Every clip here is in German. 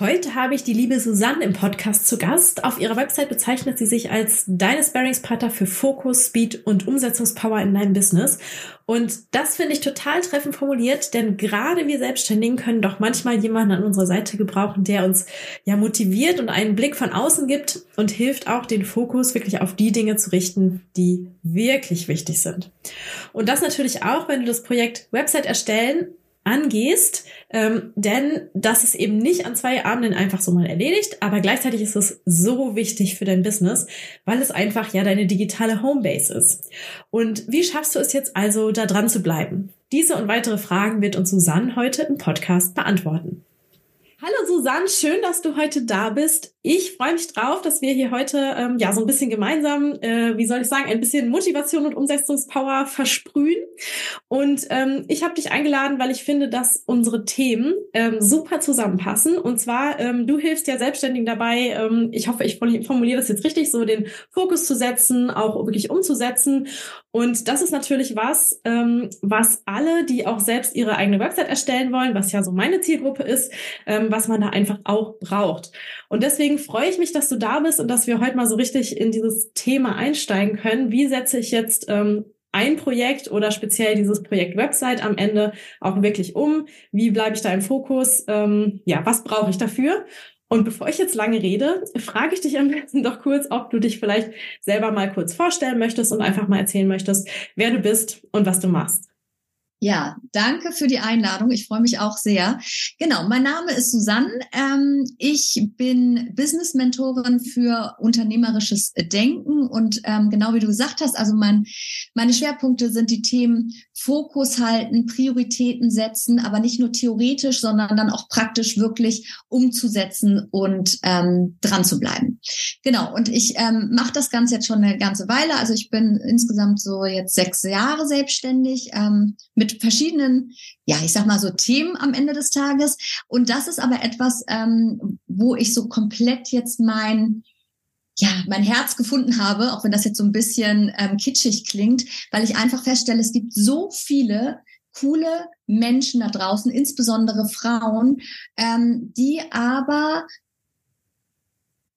Heute habe ich die liebe Susanne im Podcast zu Gast. Auf ihrer Website bezeichnet sie sich als deine Sparringspartner für Fokus, Speed und Umsetzungspower in deinem Business. Und das finde ich total treffend formuliert, denn gerade wir Selbstständigen können doch manchmal jemanden an unserer Seite gebrauchen, der uns ja motiviert und einen Blick von außen gibt und hilft auch den Fokus wirklich auf die Dinge zu richten, die wirklich wichtig sind. Und das natürlich auch, wenn du das Projekt Website erstellen angehst, ähm, denn das ist eben nicht an zwei Abenden einfach so mal erledigt, aber gleichzeitig ist es so wichtig für dein Business, weil es einfach ja deine digitale Homebase ist. Und wie schaffst du es jetzt also, da dran zu bleiben? Diese und weitere Fragen wird uns Susanne heute im Podcast beantworten. Hallo Susanne, schön, dass du heute da bist. Ich freue mich drauf, dass wir hier heute ähm, ja so ein bisschen gemeinsam, äh, wie soll ich sagen, ein bisschen Motivation und Umsetzungspower versprühen. Und ähm, ich habe dich eingeladen, weil ich finde, dass unsere Themen ähm, super zusammenpassen. Und zwar, ähm, du hilfst ja Selbstständigen dabei, ähm, ich hoffe, ich formuliere das jetzt richtig, so den Fokus zu setzen, auch wirklich umzusetzen. Und das ist natürlich was, ähm, was alle, die auch selbst ihre eigene Website erstellen wollen, was ja so meine Zielgruppe ist, ähm, was man da einfach auch braucht. Und deswegen freue ich mich, dass du da bist und dass wir heute mal so richtig in dieses Thema einsteigen können. Wie setze ich jetzt ähm, ein Projekt oder speziell dieses Projekt Website am Ende auch wirklich um? Wie bleibe ich da im Fokus? Ähm, ja, was brauche ich dafür? Und bevor ich jetzt lange rede, frage ich dich am besten doch kurz, ob du dich vielleicht selber mal kurz vorstellen möchtest und einfach mal erzählen möchtest, wer du bist und was du machst. Ja, danke für die Einladung. Ich freue mich auch sehr. Genau, mein Name ist Susanne. Ähm, ich bin Business-Mentorin für unternehmerisches Denken und ähm, genau wie du gesagt hast, also mein, meine Schwerpunkte sind die Themen Fokus halten, Prioritäten setzen, aber nicht nur theoretisch, sondern dann auch praktisch wirklich umzusetzen und ähm, dran zu bleiben. Genau, und ich ähm, mache das Ganze jetzt schon eine ganze Weile. Also ich bin insgesamt so jetzt sechs Jahre selbstständig ähm, mit verschiedenen, ja, ich sag mal so Themen am Ende des Tages. Und das ist aber etwas, ähm, wo ich so komplett jetzt mein, ja, mein Herz gefunden habe, auch wenn das jetzt so ein bisschen ähm, kitschig klingt, weil ich einfach feststelle, es gibt so viele coole Menschen da draußen, insbesondere Frauen, ähm, die aber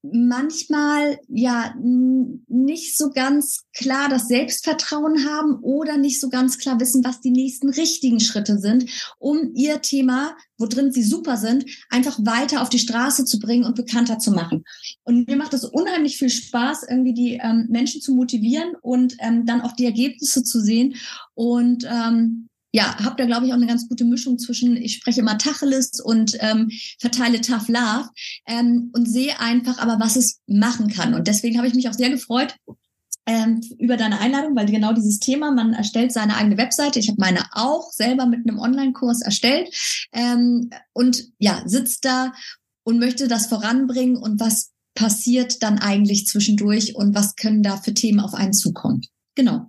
manchmal ja nicht so ganz klar das Selbstvertrauen haben oder nicht so ganz klar wissen, was die nächsten richtigen Schritte sind, um ihr Thema, wo drin sie super sind, einfach weiter auf die Straße zu bringen und bekannter zu machen. Und mir macht es unheimlich viel Spaß, irgendwie die ähm, Menschen zu motivieren und ähm, dann auch die Ergebnisse zu sehen. Und ähm, ja, habe da, glaube ich, auch eine ganz gute Mischung zwischen, ich spreche immer Tacheles und ähm, verteile Tough Love ähm, und sehe einfach aber, was es machen kann. Und deswegen habe ich mich auch sehr gefreut, ähm, über deine Einladung, weil genau dieses Thema, man erstellt seine eigene Webseite. Ich habe meine auch selber mit einem Online-Kurs erstellt ähm, und ja, sitzt da und möchte das voranbringen und was passiert dann eigentlich zwischendurch und was können da für Themen auf einen zukommen. Genau.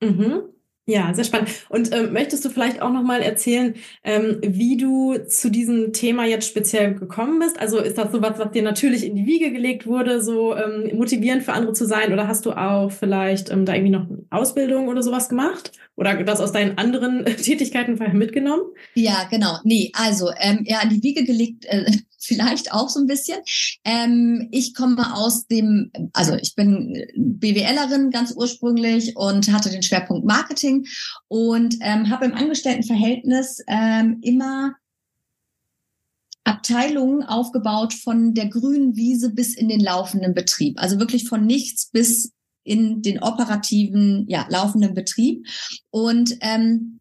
Mhm. Ja, sehr spannend. Und ähm, möchtest du vielleicht auch noch mal erzählen, ähm, wie du zu diesem Thema jetzt speziell gekommen bist? Also ist das so was, was dir natürlich in die Wiege gelegt wurde, so ähm, motivierend für andere zu sein? Oder hast du auch vielleicht ähm, da irgendwie noch eine Ausbildung oder sowas gemacht? Oder das aus deinen anderen Tätigkeiten vorher mitgenommen? Ja, genau. Nee, also ähm, ja, in die Wiege gelegt äh, vielleicht auch so ein bisschen. Ähm, ich komme aus dem, also ich bin BWLerin ganz ursprünglich und hatte den Schwerpunkt Marketing und ähm, habe im Angestelltenverhältnis ähm, immer Abteilungen aufgebaut von der grünen Wiese bis in den laufenden Betrieb. Also wirklich von nichts bis in den operativen, ja, laufenden Betrieb. Und ähm,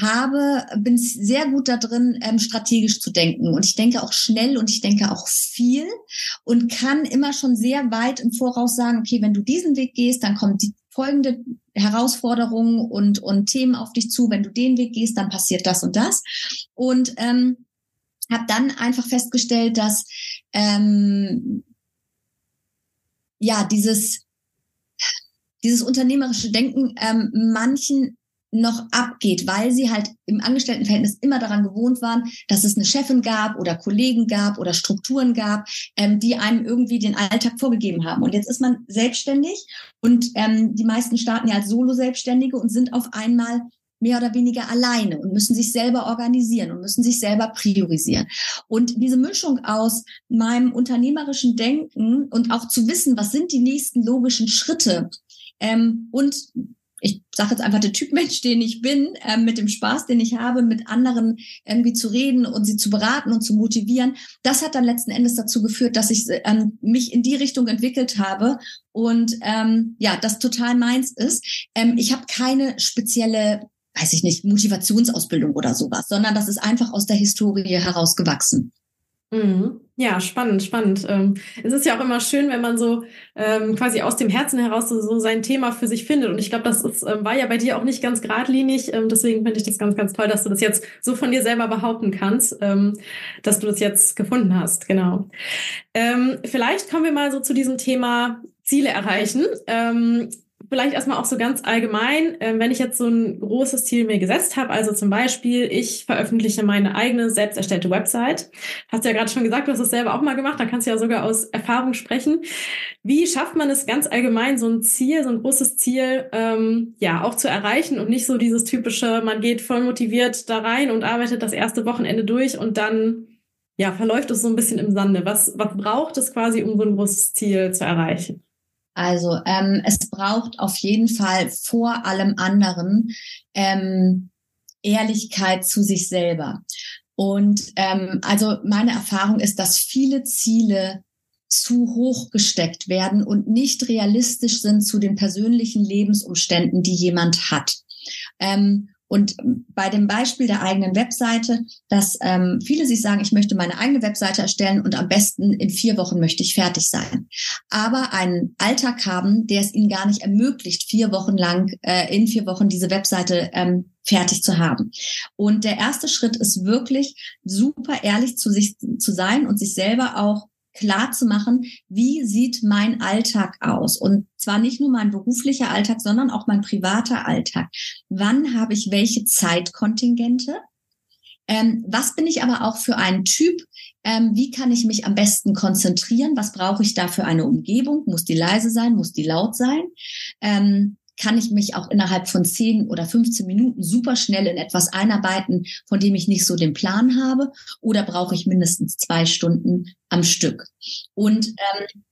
habe, bin sehr gut da drin, ähm, strategisch zu denken. Und ich denke auch schnell und ich denke auch viel und kann immer schon sehr weit im Voraus sagen, okay, wenn du diesen Weg gehst, dann kommt die folgende Herausforderungen und, und Themen auf dich zu. Wenn du den Weg gehst, dann passiert das und das. Und ähm, habe dann einfach festgestellt, dass ähm, ja dieses dieses unternehmerische Denken ähm, manchen noch abgeht, weil sie halt im Angestelltenverhältnis immer daran gewohnt waren, dass es eine Chefin gab oder Kollegen gab oder Strukturen gab, ähm, die einem irgendwie den Alltag vorgegeben haben. Und jetzt ist man selbstständig und ähm, die meisten starten ja als Solo-Selbstständige und sind auf einmal mehr oder weniger alleine und müssen sich selber organisieren und müssen sich selber priorisieren. Und diese Mischung aus meinem unternehmerischen Denken und auch zu wissen, was sind die nächsten logischen Schritte ähm, und ich sage jetzt einfach der Typ Mensch, den ich bin, äh, mit dem Spaß, den ich habe, mit anderen irgendwie zu reden und sie zu beraten und zu motivieren, das hat dann letzten Endes dazu geführt, dass ich ähm, mich in die Richtung entwickelt habe und ähm, ja, das total meins ist. Ähm, ich habe keine spezielle weiß ich nicht, Motivationsausbildung oder sowas, sondern das ist einfach aus der Historie herausgewachsen. Mhm. Ja, spannend, spannend. Ähm, es ist ja auch immer schön, wenn man so ähm, quasi aus dem Herzen heraus so, sein Thema für sich findet. Und ich glaube, das ist, ähm, war ja bei dir auch nicht ganz geradlinig. Ähm, deswegen finde ich das ganz, ganz toll, dass du das jetzt so von dir selber behaupten kannst, ähm, dass du das jetzt gefunden hast. Genau. Vielleicht kommen wir mal so zu diesem Thema Ziele erreichen. Vielleicht erstmal auch so ganz allgemein, äh, wenn ich jetzt so ein großes Ziel mir gesetzt habe, also zum Beispiel, ich veröffentliche meine eigene selbst erstellte Website. Hast du ja gerade schon gesagt, du hast es selber auch mal gemacht, da kannst du ja sogar aus Erfahrung sprechen. Wie schafft man es ganz allgemein, so ein Ziel, so ein großes Ziel, ähm, ja, auch zu erreichen und nicht so dieses typische, man geht voll motiviert da rein und arbeitet das erste Wochenende durch und dann ja, verläuft es so ein bisschen im Sande. Was, was braucht es quasi, um so ein großes Ziel zu erreichen? Also ähm, es braucht auf jeden Fall vor allem anderen ähm, Ehrlichkeit zu sich selber. Und ähm, also meine Erfahrung ist, dass viele Ziele zu hoch gesteckt werden und nicht realistisch sind zu den persönlichen Lebensumständen, die jemand hat. Ähm, und bei dem Beispiel der eigenen Webseite, dass ähm, viele sich sagen, ich möchte meine eigene Webseite erstellen und am besten in vier Wochen möchte ich fertig sein. Aber einen Alltag haben, der es ihnen gar nicht ermöglicht, vier Wochen lang, äh, in vier Wochen diese Webseite ähm, fertig zu haben. Und der erste Schritt ist wirklich super ehrlich zu sich zu sein und sich selber auch klar zu machen, wie sieht mein Alltag aus? Und zwar nicht nur mein beruflicher Alltag, sondern auch mein privater Alltag. Wann habe ich welche Zeitkontingente? Ähm, was bin ich aber auch für ein Typ? Ähm, wie kann ich mich am besten konzentrieren? Was brauche ich da für eine Umgebung? Muss die leise sein? Muss die laut sein? Ähm, kann ich mich auch innerhalb von 10 oder 15 Minuten super schnell in etwas einarbeiten, von dem ich nicht so den Plan habe? Oder brauche ich mindestens zwei Stunden am Stück? Und ähm,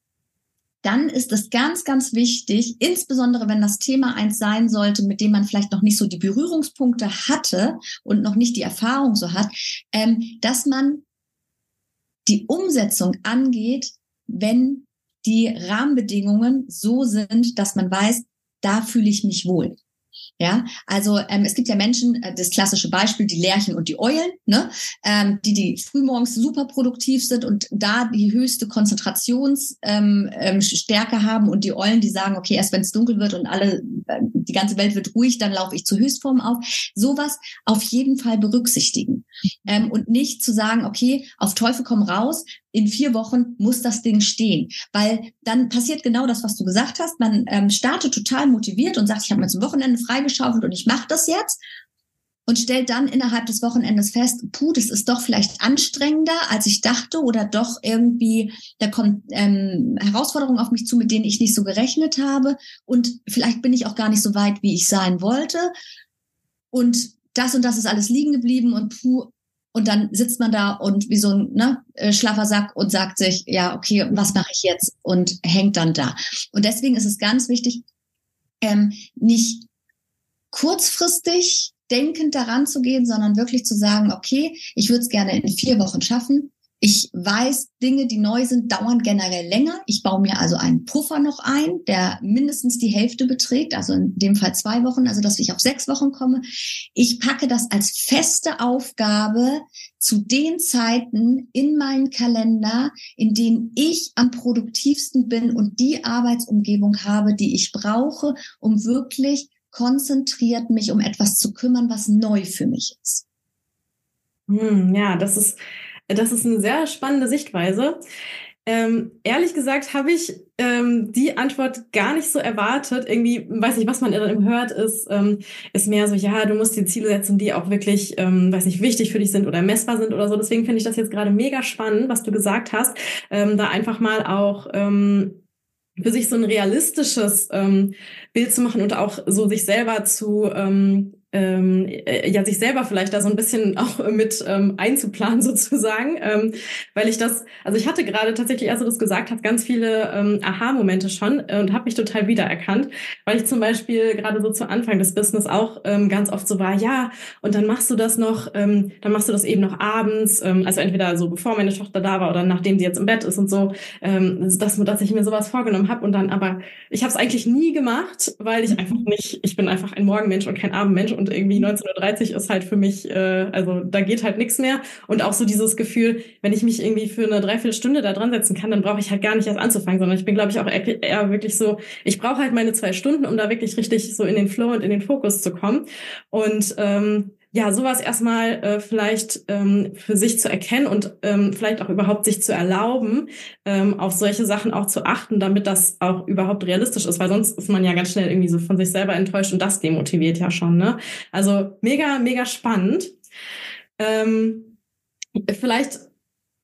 dann ist es ganz, ganz wichtig, insbesondere wenn das Thema eins sein sollte, mit dem man vielleicht noch nicht so die Berührungspunkte hatte und noch nicht die Erfahrung so hat, ähm, dass man die Umsetzung angeht, wenn die Rahmenbedingungen so sind, dass man weiß, da fühle ich mich wohl. Ja, also ähm, es gibt ja Menschen, äh, das klassische Beispiel, die Lerchen und die Eulen, ne, ähm, die die frühmorgens super produktiv sind und da die höchste Konzentrationsstärke ähm, ähm, Stärke haben und die Eulen, die sagen, okay, erst wenn es dunkel wird und alle, äh, die ganze Welt wird ruhig, dann laufe ich zur Höchstform auf. Sowas auf jeden Fall berücksichtigen ähm, und nicht zu sagen, okay, auf Teufel komm raus, in vier Wochen muss das Ding stehen. Weil dann passiert genau das, was du gesagt hast. Man ähm, startet total motiviert und sagt, ich habe mir zum Wochenende freigeschaufelt und ich mache das jetzt. Und stellt dann innerhalb des Wochenendes fest, puh, das ist doch vielleicht anstrengender, als ich dachte, oder doch irgendwie, da kommt ähm, Herausforderungen auf mich zu, mit denen ich nicht so gerechnet habe. Und vielleicht bin ich auch gar nicht so weit, wie ich sein wollte. Und das und das ist alles liegen geblieben und puh, und dann sitzt man da und wie so ein ne, äh, schlaffer Sack und sagt sich, ja, okay, was mache ich jetzt? Und hängt dann da. Und deswegen ist es ganz wichtig, ähm, nicht kurzfristig denkend daran zu gehen, sondern wirklich zu sagen, okay, ich würde es gerne in vier Wochen schaffen. Ich weiß, Dinge, die neu sind, dauern generell länger. Ich baue mir also einen Puffer noch ein, der mindestens die Hälfte beträgt, also in dem Fall zwei Wochen, also dass ich auf sechs Wochen komme. Ich packe das als feste Aufgabe zu den Zeiten in meinen Kalender, in denen ich am produktivsten bin und die Arbeitsumgebung habe, die ich brauche, um wirklich konzentriert mich um etwas zu kümmern, was neu für mich ist. Hm, ja, das ist das ist eine sehr spannende Sichtweise. Ähm, ehrlich gesagt habe ich ähm, die Antwort gar nicht so erwartet. Irgendwie, weiß nicht, was man dann hört, ist, ähm, ist mehr so, ja, du musst dir Ziele setzen, die auch wirklich, ähm, weiß nicht, wichtig für dich sind oder messbar sind oder so. Deswegen finde ich das jetzt gerade mega spannend, was du gesagt hast, ähm, da einfach mal auch ähm, für sich so ein realistisches Bild zu machen und auch so sich selber zu ähm, äh, ja sich selber vielleicht da so ein bisschen auch mit ähm, einzuplanen sozusagen, ähm, weil ich das, also ich hatte gerade tatsächlich, als du das gesagt hast, ganz viele ähm, Aha-Momente schon äh, und habe mich total wiedererkannt, weil ich zum Beispiel gerade so zu Anfang des Business auch ähm, ganz oft so war, ja und dann machst du das noch, ähm, dann machst du das eben noch abends, ähm, also entweder so bevor meine Tochter da war oder nachdem sie jetzt im Bett ist und so, ähm, dass, dass ich mir sowas vorgenommen habe und dann aber ich habe es eigentlich nie gemacht, weil ich einfach nicht, ich bin einfach ein Morgenmensch und kein Abendmensch und irgendwie 19.30 Uhr ist halt für mich, äh, also da geht halt nichts mehr. Und auch so dieses Gefühl, wenn ich mich irgendwie für eine Dreiviertelstunde da dran setzen kann, dann brauche ich halt gar nicht erst anzufangen, sondern ich bin, glaube ich, auch eher, eher wirklich so, ich brauche halt meine zwei Stunden, um da wirklich richtig so in den Flow und in den Fokus zu kommen. Und ähm, ja, sowas erstmal äh, vielleicht ähm, für sich zu erkennen und ähm, vielleicht auch überhaupt sich zu erlauben, ähm, auf solche Sachen auch zu achten, damit das auch überhaupt realistisch ist, weil sonst ist man ja ganz schnell irgendwie so von sich selber enttäuscht und das demotiviert ja schon. Ne? Also mega, mega spannend. Ähm, vielleicht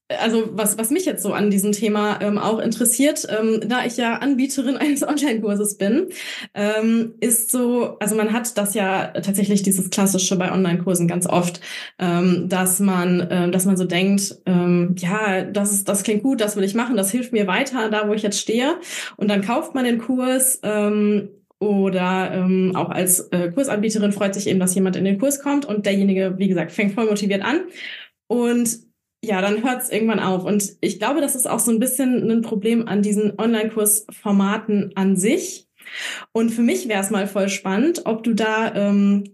also was, was mich jetzt so an diesem Thema ähm, auch interessiert, ähm, da ich ja Anbieterin eines Online-Kurses bin, ähm, ist so, also man hat das ja tatsächlich dieses klassische bei Online-Kursen ganz oft, ähm, dass man, äh, dass man so denkt, ähm, ja, das ist, das klingt gut, das will ich machen, das hilft mir weiter, da wo ich jetzt stehe, und dann kauft man den Kurs. Ähm, oder ähm, auch als äh, Kursanbieterin freut sich eben, dass jemand in den Kurs kommt und derjenige, wie gesagt, fängt voll motiviert an. Und ja, dann hört es irgendwann auf. Und ich glaube, das ist auch so ein bisschen ein Problem an diesen Online-Kursformaten an sich. Und für mich wäre es mal voll spannend, ob du da ähm,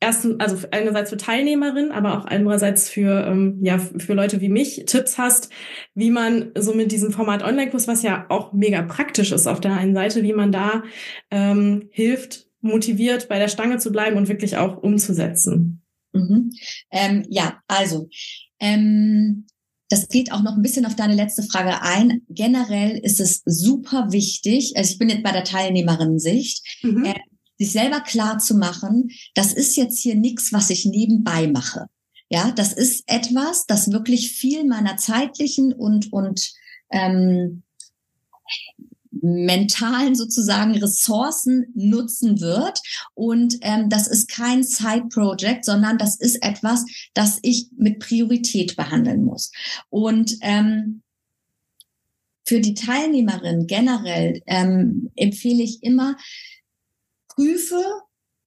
erstens, also einerseits für Teilnehmerinnen, aber auch andererseits für ähm, ja für Leute wie mich Tipps hast, wie man so mit diesem Format Online-Kurs, was ja auch mega praktisch ist auf der einen Seite, wie man da ähm, hilft, motiviert bei der Stange zu bleiben und wirklich auch umzusetzen. Mhm. Ähm, ja, also ähm, das geht auch noch ein bisschen auf deine letzte Frage ein. Generell ist es super wichtig, also ich bin jetzt bei der Teilnehmerinnen-Sicht, mhm. äh, sich selber klar zu machen, das ist jetzt hier nichts, was ich nebenbei mache. Ja, das ist etwas, das wirklich viel meiner zeitlichen und, und ähm, mentalen sozusagen Ressourcen nutzen wird. Und ähm, das ist kein Side-Project, sondern das ist etwas, das ich mit Priorität behandeln muss. Und ähm, für die Teilnehmerin generell ähm, empfehle ich immer, prüfe,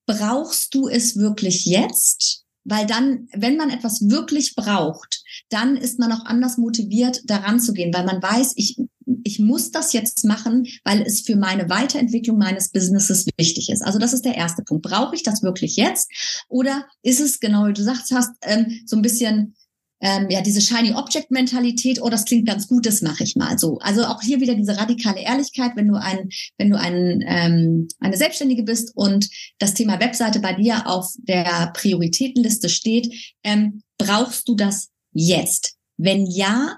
brauchst du es wirklich jetzt? Weil dann, wenn man etwas wirklich braucht, dann ist man auch anders motiviert, daran zu gehen, weil man weiß, ich, ich muss das jetzt machen, weil es für meine Weiterentwicklung meines Businesses wichtig ist. Also das ist der erste Punkt. Brauche ich das wirklich jetzt? Oder ist es, genau wie du sagst hast, ähm, so ein bisschen ähm, ja diese shiny Object Mentalität, oh, das klingt ganz gut, das mache ich mal so. Also auch hier wieder diese radikale Ehrlichkeit, wenn du ein, wenn du ein, ähm, eine Selbstständige bist und das Thema Webseite bei dir auf der Prioritätenliste steht, ähm, brauchst du das jetzt? Wenn ja,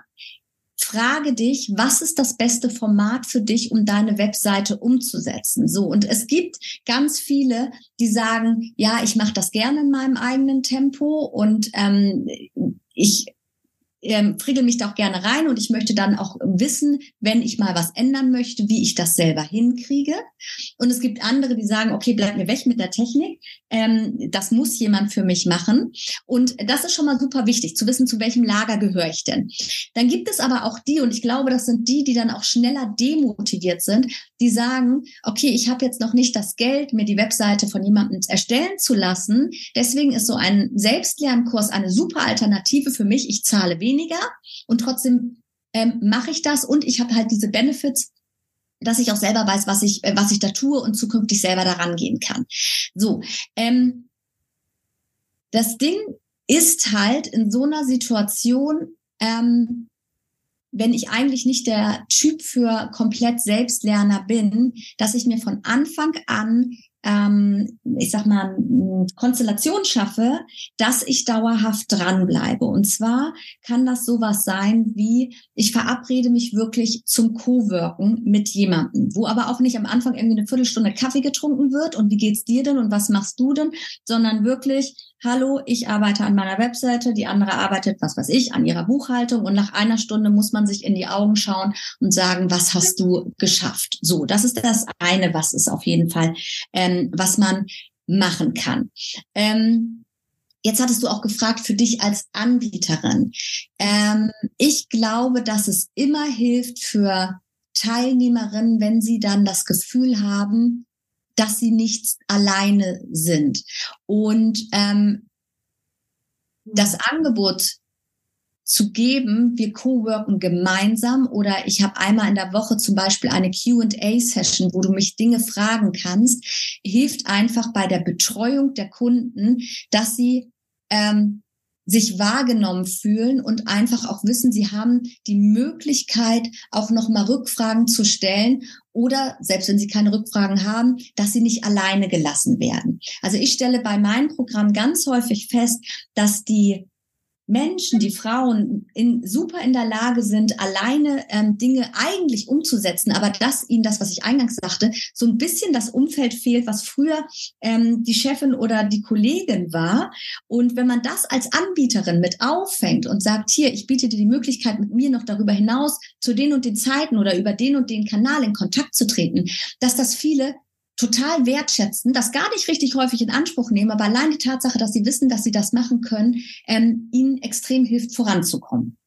frage dich, was ist das beste Format für dich, um deine Webseite umzusetzen? So, und es gibt ganz viele, die sagen, ja, ich mache das gerne in meinem eigenen Tempo und ähm, ich ähm, friegel mich da auch gerne rein und ich möchte dann auch wissen, wenn ich mal was ändern möchte, wie ich das selber hinkriege. Und es gibt andere, die sagen, okay, bleib mir weg mit der Technik. Ähm, das muss jemand für mich machen. Und das ist schon mal super wichtig, zu wissen, zu welchem Lager gehöre ich denn. Dann gibt es aber auch die, und ich glaube, das sind die, die dann auch schneller demotiviert sind, die sagen, okay, ich habe jetzt noch nicht das Geld, mir die Webseite von jemandem erstellen zu lassen. Deswegen ist so ein Selbstlernkurs eine super Alternative für mich. Ich zahle weniger weniger und trotzdem ähm, mache ich das und ich habe halt diese Benefits, dass ich auch selber weiß, was ich, äh, was ich da tue und zukünftig selber daran gehen kann. So, ähm, das Ding ist halt in so einer Situation, ähm, wenn ich eigentlich nicht der Typ für komplett Selbstlerner bin, dass ich mir von Anfang an ähm, ich sag mal, Konstellation schaffe, dass ich dauerhaft dranbleibe. Und zwar kann das sowas sein wie, ich verabrede mich wirklich zum Co-Worken mit jemandem, wo aber auch nicht am Anfang irgendwie eine Viertelstunde Kaffee getrunken wird und wie geht's dir denn und was machst du denn, sondern wirklich, hallo, ich arbeite an meiner Webseite, die andere arbeitet, was weiß ich, an ihrer Buchhaltung und nach einer Stunde muss man sich in die Augen schauen und sagen, was hast du geschafft? So, das ist das eine, was es auf jeden Fall, ähm, was man machen kann. Ähm, Jetzt hattest du auch gefragt für dich als Anbieterin. Ähm, ich glaube, dass es immer hilft für Teilnehmerinnen, wenn sie dann das Gefühl haben, dass sie nicht alleine sind. Und ähm, das Angebot zu geben, wir co-worken gemeinsam oder ich habe einmal in der Woche zum Beispiel eine QA-Session, wo du mich Dinge fragen kannst, hilft einfach bei der Betreuung der Kunden, dass sie ähm, sich wahrgenommen fühlen und einfach auch wissen, sie haben die Möglichkeit, auch nochmal Rückfragen zu stellen oder selbst wenn sie keine Rückfragen haben, dass sie nicht alleine gelassen werden. Also ich stelle bei meinem Programm ganz häufig fest, dass die Menschen, die Frauen in, super in der Lage sind, alleine ähm, Dinge eigentlich umzusetzen, aber dass ihnen das, was ich eingangs sagte, so ein bisschen das Umfeld fehlt, was früher ähm, die Chefin oder die Kollegin war. Und wenn man das als Anbieterin mit auffängt und sagt, hier, ich biete dir die Möglichkeit, mit mir noch darüber hinaus zu den und den Zeiten oder über den und den Kanal in Kontakt zu treten, dass das viele total wertschätzen, das gar nicht richtig häufig in Anspruch nehmen, aber allein die Tatsache, dass sie wissen, dass sie das machen können, ähm, ihnen extrem hilft, voranzukommen.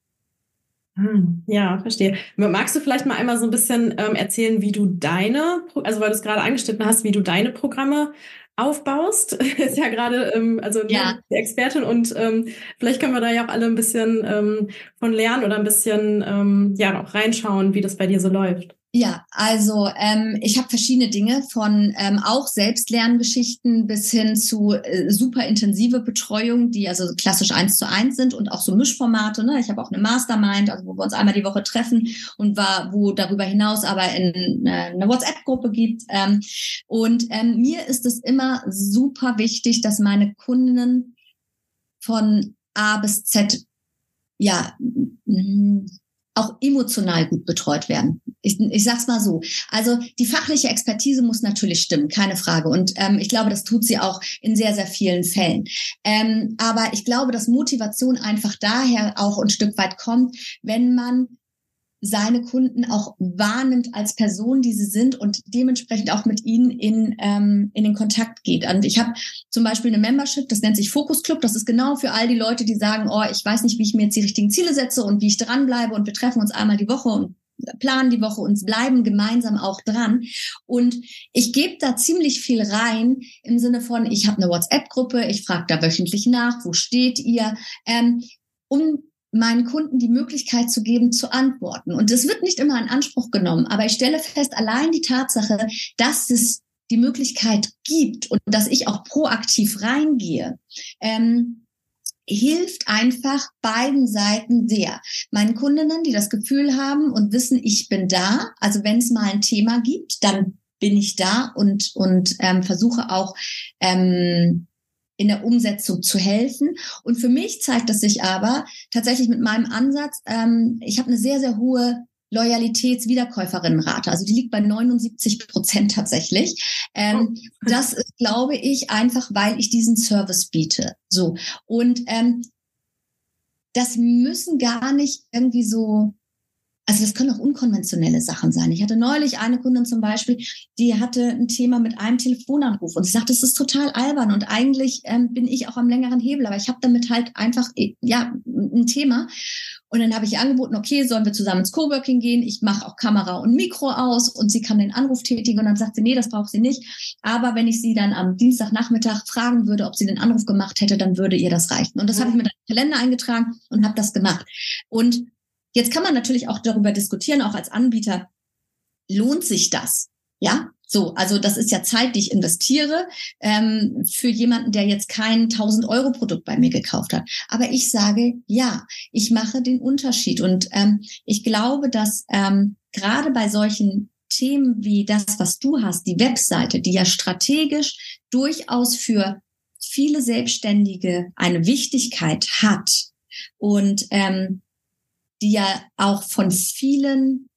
Hm, ja, verstehe. Magst du vielleicht mal einmal so ein bisschen ähm, erzählen, wie du deine, also weil du es gerade angeschnitten hast, wie du deine Programme aufbaust? ist ja gerade ähm, also ja. die Expertin und ähm, vielleicht können wir da ja auch alle ein bisschen ähm, von lernen oder ein bisschen ähm, ja auch reinschauen, wie das bei dir so läuft. Ja, also ähm, ich habe verschiedene Dinge von ähm, auch Selbstlerngeschichten bis hin zu äh, super intensive Betreuung, die also klassisch eins zu eins sind und auch so Mischformate. Ne? Ich habe auch eine Mastermind, also wo wir uns einmal die Woche treffen und war, wo darüber hinaus aber in, äh, eine WhatsApp-Gruppe gibt. Ähm, und ähm, mir ist es immer super wichtig, dass meine Kundinnen von A bis Z ja auch emotional gut betreut werden. Ich, ich sag's mal so. Also die fachliche Expertise muss natürlich stimmen, keine Frage. Und ähm, ich glaube, das tut sie auch in sehr, sehr vielen Fällen. Ähm, aber ich glaube, dass Motivation einfach daher auch ein Stück weit kommt, wenn man seine Kunden auch wahrnimmt als Person, die sie sind und dementsprechend auch mit ihnen in, ähm, in den Kontakt geht. Und ich habe zum Beispiel eine Membership, das nennt sich Focus Club. Das ist genau für all die Leute, die sagen, oh, ich weiß nicht, wie ich mir jetzt die richtigen Ziele setze und wie ich dranbleibe und wir treffen uns einmal die Woche und planen die Woche und bleiben gemeinsam auch dran. Und ich gebe da ziemlich viel rein im Sinne von, ich habe eine WhatsApp-Gruppe, ich frage da wöchentlich nach, wo steht ihr, ähm, um meinen Kunden die Möglichkeit zu geben, zu antworten. Und das wird nicht immer in Anspruch genommen, aber ich stelle fest, allein die Tatsache, dass es die Möglichkeit gibt und dass ich auch proaktiv reingehe, ähm, hilft einfach beiden Seiten sehr. Meinen Kundinnen, die das Gefühl haben und wissen, ich bin da, also wenn es mal ein Thema gibt, dann bin ich da und, und ähm, versuche auch ähm, in der Umsetzung zu helfen. Und für mich zeigt es sich aber tatsächlich mit meinem Ansatz, ähm, ich habe eine sehr, sehr hohe Loyalitätswiederkäuferinnenrate. Also die liegt bei 79 Prozent tatsächlich. Ähm, oh. Das ist, glaube ich, einfach, weil ich diesen Service biete. So. Und ähm, das müssen gar nicht irgendwie so also das können auch unkonventionelle Sachen sein. Ich hatte neulich eine Kundin zum Beispiel, die hatte ein Thema mit einem Telefonanruf und sie sagt, das ist total albern und eigentlich ähm, bin ich auch am längeren Hebel, aber ich habe damit halt einfach äh, ja ein Thema. Und dann habe ich angeboten, okay, sollen wir zusammen ins Coworking gehen? Ich mache auch Kamera und Mikro aus und sie kann den Anruf tätigen. Und dann sagt sie, nee, das braucht sie nicht. Aber wenn ich sie dann am Dienstagnachmittag fragen würde, ob sie den Anruf gemacht hätte, dann würde ihr das reichen. Und das ja. habe ich mit einem Kalender eingetragen und habe das gemacht. Und Jetzt kann man natürlich auch darüber diskutieren, auch als Anbieter, lohnt sich das? Ja, so, also das ist ja Zeit, die ich investiere ähm, für jemanden, der jetzt kein 1000 Euro Produkt bei mir gekauft hat. Aber ich sage, ja, ich mache den Unterschied und ähm, ich glaube, dass ähm, gerade bei solchen Themen wie das, was du hast, die Webseite, die ja strategisch durchaus für viele Selbstständige eine Wichtigkeit hat und ähm, die ja auch von vielen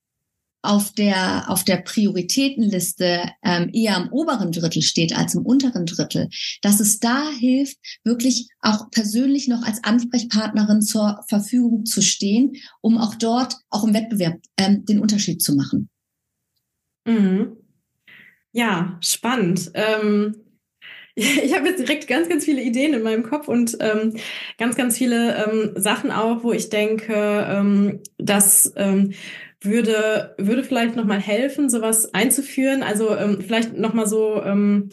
auf der, auf der Prioritätenliste ähm, eher am oberen Drittel steht als im unteren Drittel, dass es da hilft, wirklich auch persönlich noch als Ansprechpartnerin zur Verfügung zu stehen, um auch dort, auch im Wettbewerb, ähm, den Unterschied zu machen. Mhm. Ja, spannend. Ähm ich habe jetzt direkt ganz, ganz viele Ideen in meinem Kopf und ähm, ganz, ganz viele ähm, Sachen auch, wo ich denke, ähm, dass ähm, würde, würde vielleicht nochmal helfen, sowas einzuführen. Also ähm, vielleicht nochmal so, ähm,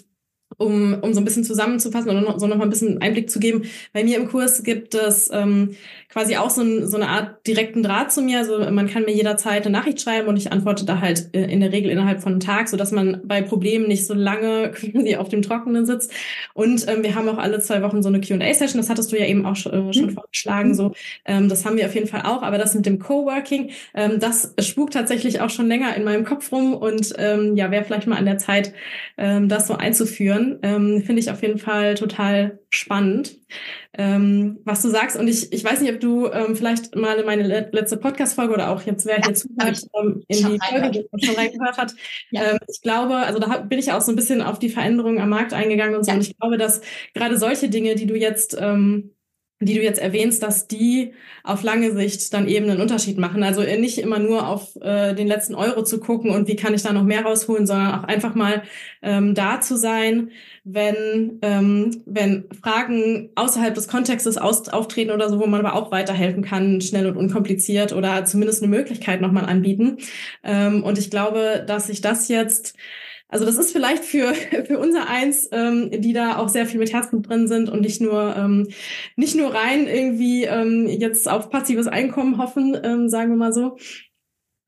um, um so ein bisschen zusammenzufassen oder noch, so nochmal ein bisschen Einblick zu geben. Bei mir im Kurs gibt es ähm, quasi auch so, ein, so eine Art direkten Draht zu mir. Also man kann mir jederzeit eine Nachricht schreiben und ich antworte da halt äh, in der Regel innerhalb von einem Tag, so dass man bei Problemen nicht so lange quasi auf dem Trockenen sitzt. Und ähm, wir haben auch alle zwei Wochen so eine Q&A-Session. Das hattest du ja eben auch schon, äh, schon mhm. vorgeschlagen. So, ähm, das haben wir auf jeden Fall auch. Aber das mit dem Coworking, ähm, das spukt tatsächlich auch schon länger in meinem Kopf rum und ähm, ja, wäre vielleicht mal an der Zeit, ähm, das so einzuführen. Ähm, Finde ich auf jeden Fall total spannend ähm, was du sagst. Und ich, ich weiß nicht, ob du ähm, vielleicht mal in meine letzte Podcast-Folge oder auch jetzt, wer hier zuhört, ähm, in die Folge schon reingehört hat. Ja. Ähm, ich glaube, also da bin ich auch so ein bisschen auf die Veränderungen am Markt eingegangen und so. Ja. Und ich glaube, dass gerade solche Dinge, die du jetzt ähm, die du jetzt erwähnst, dass die auf lange Sicht dann eben einen Unterschied machen. Also nicht immer nur auf äh, den letzten Euro zu gucken und wie kann ich da noch mehr rausholen, sondern auch einfach mal ähm, da zu sein, wenn, ähm, wenn Fragen außerhalb des Kontextes aus, auftreten oder so, wo man aber auch weiterhelfen kann, schnell und unkompliziert oder zumindest eine Möglichkeit nochmal anbieten. Ähm, und ich glaube, dass sich das jetzt also das ist vielleicht für, für unser Eins, ähm, die da auch sehr viel mit Herzblut drin sind und nicht nur, ähm, nicht nur rein irgendwie ähm, jetzt auf passives Einkommen hoffen, ähm, sagen wir mal so,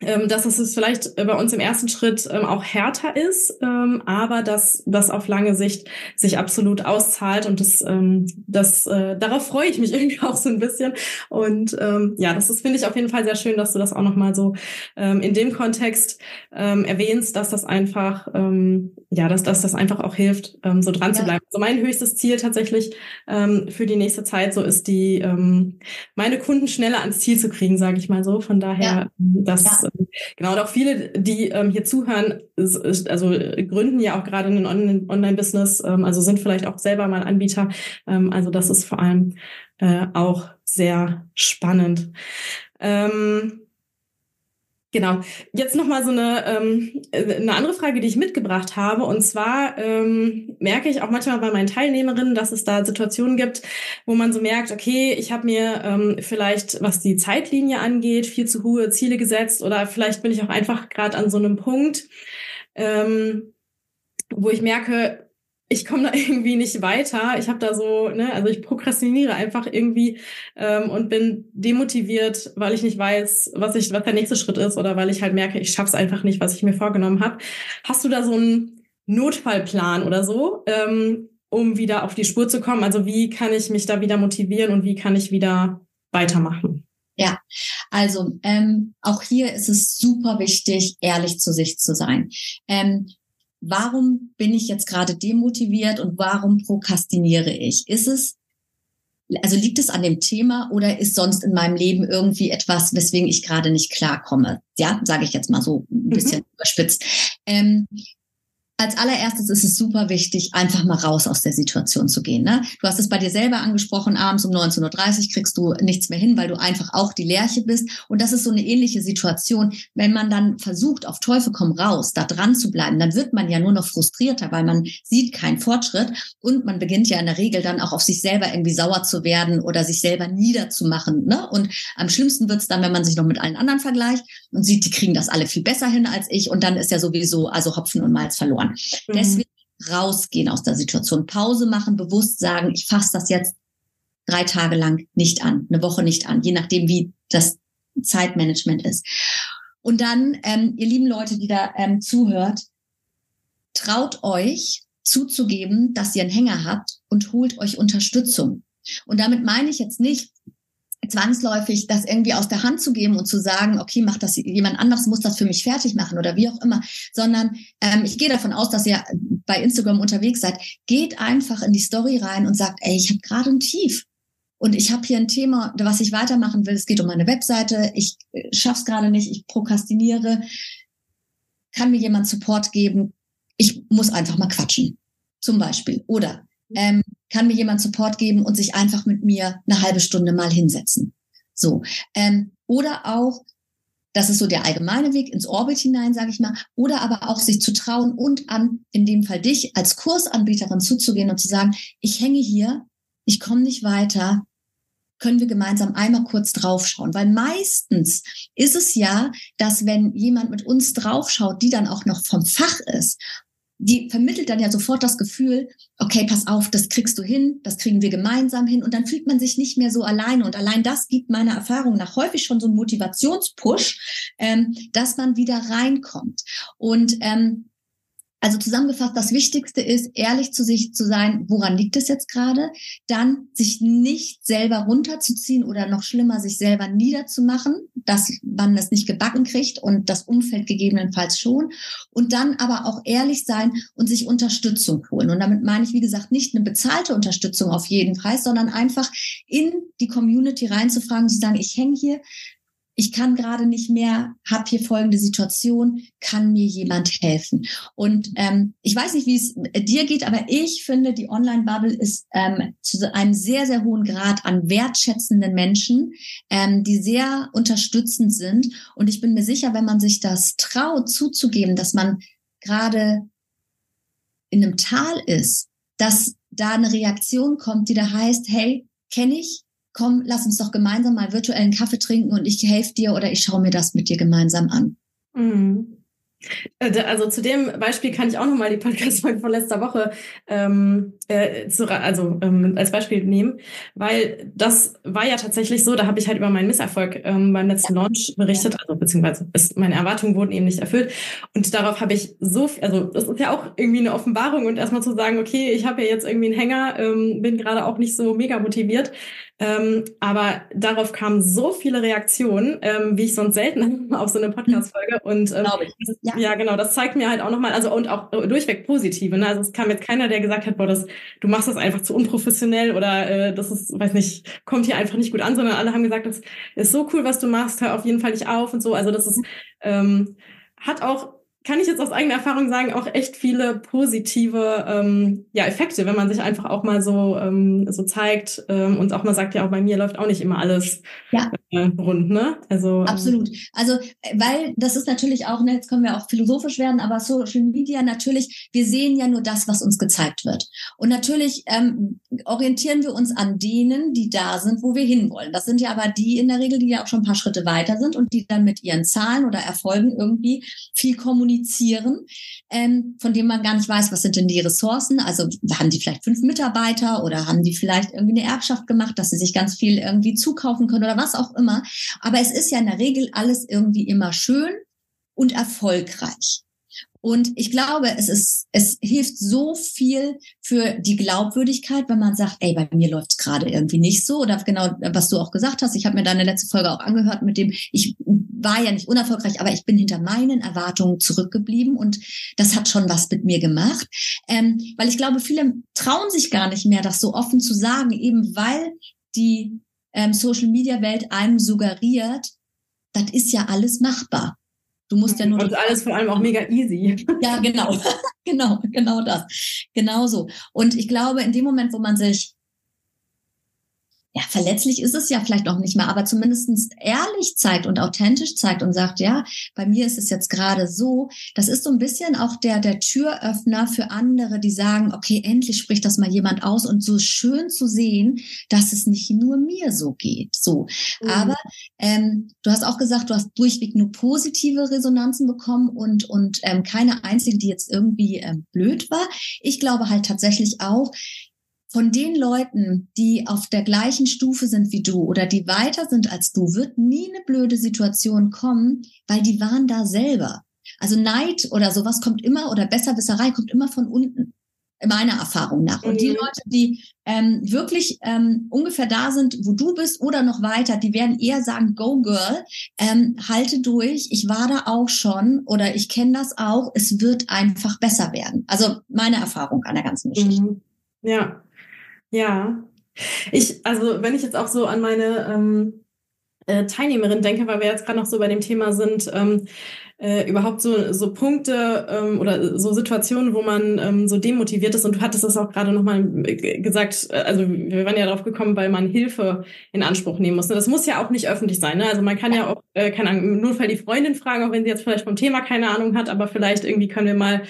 ähm, dass es vielleicht bei uns im ersten Schritt ähm, auch härter ist, ähm, aber dass das auf lange Sicht sich absolut auszahlt und das, ähm, das äh, darauf freue ich mich irgendwie auch so ein bisschen und ähm, ja, das ist finde ich auf jeden Fall sehr schön, dass du das auch noch mal so ähm, in dem Kontext ähm, erwähnst, dass das einfach ähm, ja, dass, dass das einfach auch hilft, ähm, so dran ja. zu bleiben. Also mein höchstes Ziel tatsächlich ähm, für die nächste Zeit so ist die ähm, meine Kunden schneller ans Ziel zu kriegen, sage ich mal so. Von daher, ja. das ja Genau, und auch viele, die ähm, hier zuhören, also gründen ja auch gerade ein Online-Business, ähm, also sind vielleicht auch selber mal Anbieter. Ähm, also das ist vor allem äh, auch sehr spannend. Ähm, Genau. Jetzt noch mal so eine, ähm, eine andere Frage, die ich mitgebracht habe. Und zwar ähm, merke ich auch manchmal bei meinen Teilnehmerinnen, dass es da Situationen gibt, wo man so merkt, okay, ich habe mir ähm, vielleicht, was die Zeitlinie angeht, viel zu hohe Ziele gesetzt oder vielleicht bin ich auch einfach gerade an so einem Punkt, ähm, wo ich merke, ich komme da irgendwie nicht weiter. Ich habe da so, ne, also ich prokrastiniere einfach irgendwie ähm, und bin demotiviert, weil ich nicht weiß, was ich, was der nächste Schritt ist oder weil ich halt merke, ich schaff's einfach nicht, was ich mir vorgenommen habe. Hast du da so einen Notfallplan oder so, ähm, um wieder auf die Spur zu kommen? Also wie kann ich mich da wieder motivieren und wie kann ich wieder weitermachen? Ja, also ähm, auch hier ist es super wichtig, ehrlich zu sich zu sein. Ähm, warum bin ich jetzt gerade demotiviert und warum prokrastiniere ich? Ist es, also liegt es an dem Thema oder ist sonst in meinem Leben irgendwie etwas, weswegen ich gerade nicht klarkomme? Ja, sage ich jetzt mal so ein mhm. bisschen mhm. überspitzt. Ähm, als allererstes ist es super wichtig, einfach mal raus aus der Situation zu gehen. Ne? Du hast es bei dir selber angesprochen, abends um 19.30 Uhr kriegst du nichts mehr hin, weil du einfach auch die Lerche bist. Und das ist so eine ähnliche Situation. Wenn man dann versucht, auf Teufel komm raus, da dran zu bleiben, dann wird man ja nur noch frustrierter, weil man sieht keinen Fortschritt und man beginnt ja in der Regel dann auch auf sich selber irgendwie sauer zu werden oder sich selber niederzumachen. Ne? Und am schlimmsten wird's dann, wenn man sich noch mit allen anderen vergleicht und sieht, die kriegen das alle viel besser hin als ich und dann ist ja sowieso also Hopfen und Malz verloren. Mhm. Deswegen rausgehen aus der Situation, Pause machen, bewusst sagen, ich fasse das jetzt drei Tage lang nicht an, eine Woche nicht an, je nachdem, wie das Zeitmanagement ist. Und dann, ähm, ihr lieben Leute, die da ähm, zuhört, traut euch zuzugeben, dass ihr einen Hänger habt und holt euch Unterstützung. Und damit meine ich jetzt nicht, zwangsläufig das irgendwie aus der Hand zu geben und zu sagen, okay, macht das jemand anderes, muss das für mich fertig machen oder wie auch immer, sondern ähm, ich gehe davon aus, dass ihr bei Instagram unterwegs seid. Geht einfach in die Story rein und sagt, ey, ich habe gerade ein Tief. Und ich habe hier ein Thema, was ich weitermachen will. Es geht um meine Webseite. Ich äh, schaff's gerade nicht. Ich prokrastiniere. Kann mir jemand Support geben? Ich muss einfach mal quatschen. Zum Beispiel. Oder ähm, kann mir jemand Support geben und sich einfach mit mir eine halbe Stunde mal hinsetzen. So. Ähm, oder auch, das ist so der allgemeine Weg ins Orbit hinein, sage ich mal, oder aber auch sich zu trauen und an, in dem Fall dich als Kursanbieterin zuzugehen und zu sagen, ich hänge hier, ich komme nicht weiter, können wir gemeinsam einmal kurz draufschauen. Weil meistens ist es ja, dass wenn jemand mit uns draufschaut, die dann auch noch vom Fach ist, die vermittelt dann ja sofort das Gefühl, okay, pass auf, das kriegst du hin, das kriegen wir gemeinsam hin und dann fühlt man sich nicht mehr so alleine und allein das gibt meiner Erfahrung nach häufig schon so einen Motivationspush, ähm, dass man wieder reinkommt. Und ähm, also zusammengefasst, das Wichtigste ist, ehrlich zu sich zu sein, woran liegt es jetzt gerade? Dann sich nicht selber runterzuziehen oder noch schlimmer, sich selber niederzumachen, dass man das nicht gebacken kriegt und das Umfeld gegebenenfalls schon. Und dann aber auch ehrlich sein und sich Unterstützung holen. Und damit meine ich, wie gesagt, nicht eine bezahlte Unterstützung auf jeden Preis, sondern einfach in die Community reinzufragen, zu sagen, ich hänge hier, ich kann gerade nicht mehr, habe hier folgende Situation, kann mir jemand helfen? Und ähm, ich weiß nicht, wie es dir geht, aber ich finde, die Online-Bubble ist ähm, zu einem sehr, sehr hohen Grad an wertschätzenden Menschen, ähm, die sehr unterstützend sind. Und ich bin mir sicher, wenn man sich das traut, zuzugeben, dass man gerade in einem Tal ist, dass da eine Reaktion kommt, die da heißt, hey, kenne ich, komm, lass uns doch gemeinsam mal virtuellen Kaffee trinken und ich helfe dir oder ich schaue mir das mit dir gemeinsam an. Mhm. Äh, also zu dem Beispiel kann ich auch nochmal die Podcast-Folge von letzter Woche ähm, äh, zu, also ähm, als Beispiel nehmen, weil das war ja tatsächlich so, da habe ich halt über meinen Misserfolg ähm, beim letzten Launch berichtet, also beziehungsweise ist, meine Erwartungen wurden eben nicht erfüllt und darauf habe ich so, viel, also das ist ja auch irgendwie eine Offenbarung und erstmal zu sagen, okay, ich habe ja jetzt irgendwie einen Hänger, ähm, bin gerade auch nicht so mega motiviert, ähm, aber darauf kamen so viele Reaktionen, ähm, wie ich sonst selten auf so eine Podcast-Folge. Und ähm, ja. ja. genau, das zeigt mir halt auch nochmal, also und auch durchweg positive. Ne? Also es kam jetzt keiner, der gesagt hat, boah, das, du machst das einfach zu unprofessionell oder äh, das ist, weiß nicht, kommt hier einfach nicht gut an, sondern alle haben gesagt, das ist so cool, was du machst, hör auf jeden Fall nicht auf und so. Also das ist, ähm, hat auch kann ich jetzt aus eigener Erfahrung sagen, auch echt viele positive ähm, ja, Effekte, wenn man sich einfach auch mal so, ähm, so zeigt ähm, und auch mal sagt, ja, auch bei mir läuft auch nicht immer alles ja. äh, rund, ne? Also ähm, absolut. Also, weil das ist natürlich auch, ne, jetzt können wir auch philosophisch werden, aber Social Media natürlich, wir sehen ja nur das, was uns gezeigt wird. Und natürlich ähm, orientieren wir uns an denen, die da sind, wo wir hinwollen. Das sind ja aber die in der Regel, die ja auch schon ein paar Schritte weiter sind und die dann mit ihren Zahlen oder Erfolgen irgendwie viel kommunizieren kommunizieren, ähm, von dem man gar nicht weiß, was sind denn die Ressourcen. Also haben die vielleicht fünf Mitarbeiter oder haben die vielleicht irgendwie eine Erbschaft gemacht, dass sie sich ganz viel irgendwie zukaufen können oder was auch immer. Aber es ist ja in der Regel alles irgendwie immer schön und erfolgreich. Und ich glaube, es ist, es hilft so viel für die Glaubwürdigkeit, wenn man sagt, ey, bei mir läuft's gerade irgendwie nicht so. Oder genau, was du auch gesagt hast, ich habe mir deine letzte Folge auch angehört mit dem, ich war ja nicht unerfolgreich, aber ich bin hinter meinen Erwartungen zurückgeblieben und das hat schon was mit mir gemacht. Ähm, weil ich glaube, viele trauen sich gar nicht mehr, das so offen zu sagen, eben weil die ähm, Social Media Welt einem suggeriert, das ist ja alles machbar. Du musst ja nur. Und alles vor allem auch mega easy. Ja, genau. genau, genau das. Genauso. Und ich glaube, in dem Moment, wo man sich ja, verletzlich ist es ja vielleicht noch nicht mehr, aber zumindestens ehrlich zeigt und authentisch zeigt und sagt, ja, bei mir ist es jetzt gerade so. Das ist so ein bisschen auch der, der Türöffner für andere, die sagen, okay, endlich spricht das mal jemand aus und so schön zu sehen, dass es nicht nur mir so geht. So. Mhm. Aber ähm, du hast auch gesagt, du hast durchweg nur positive Resonanzen bekommen und, und ähm, keine einzige, die jetzt irgendwie ähm, blöd war. Ich glaube halt tatsächlich auch, von den Leuten, die auf der gleichen Stufe sind wie du oder die weiter sind als du, wird nie eine blöde Situation kommen, weil die waren da selber. Also Neid oder sowas kommt immer oder Besserwisserei kommt immer von unten. meiner Erfahrung nach. Und die Mhm. Leute, die ähm, wirklich ähm, ungefähr da sind, wo du bist oder noch weiter, die werden eher sagen, go girl, ähm, halte durch, ich war da auch schon oder ich kenne das auch, es wird einfach besser werden. Also meine Erfahrung an der ganzen Geschichte. Mhm. Ja, ja. Ich, also wenn ich jetzt auch so an meine ähm, äh, Teilnehmerin denke, weil wir jetzt gerade noch so bei dem Thema sind, ähm, äh, überhaupt so, so Punkte ähm, oder so Situationen, wo man ähm, so demotiviert ist. Und du hattest es auch gerade nochmal gesagt, äh, also wir waren ja drauf gekommen, weil man Hilfe in Anspruch nehmen muss. Und das muss ja auch nicht öffentlich sein. Ne? Also man kann ja auch, äh, keine Ahnung, im Notfall die Freundin fragen, auch wenn sie jetzt vielleicht vom Thema keine Ahnung hat, aber vielleicht irgendwie können wir mal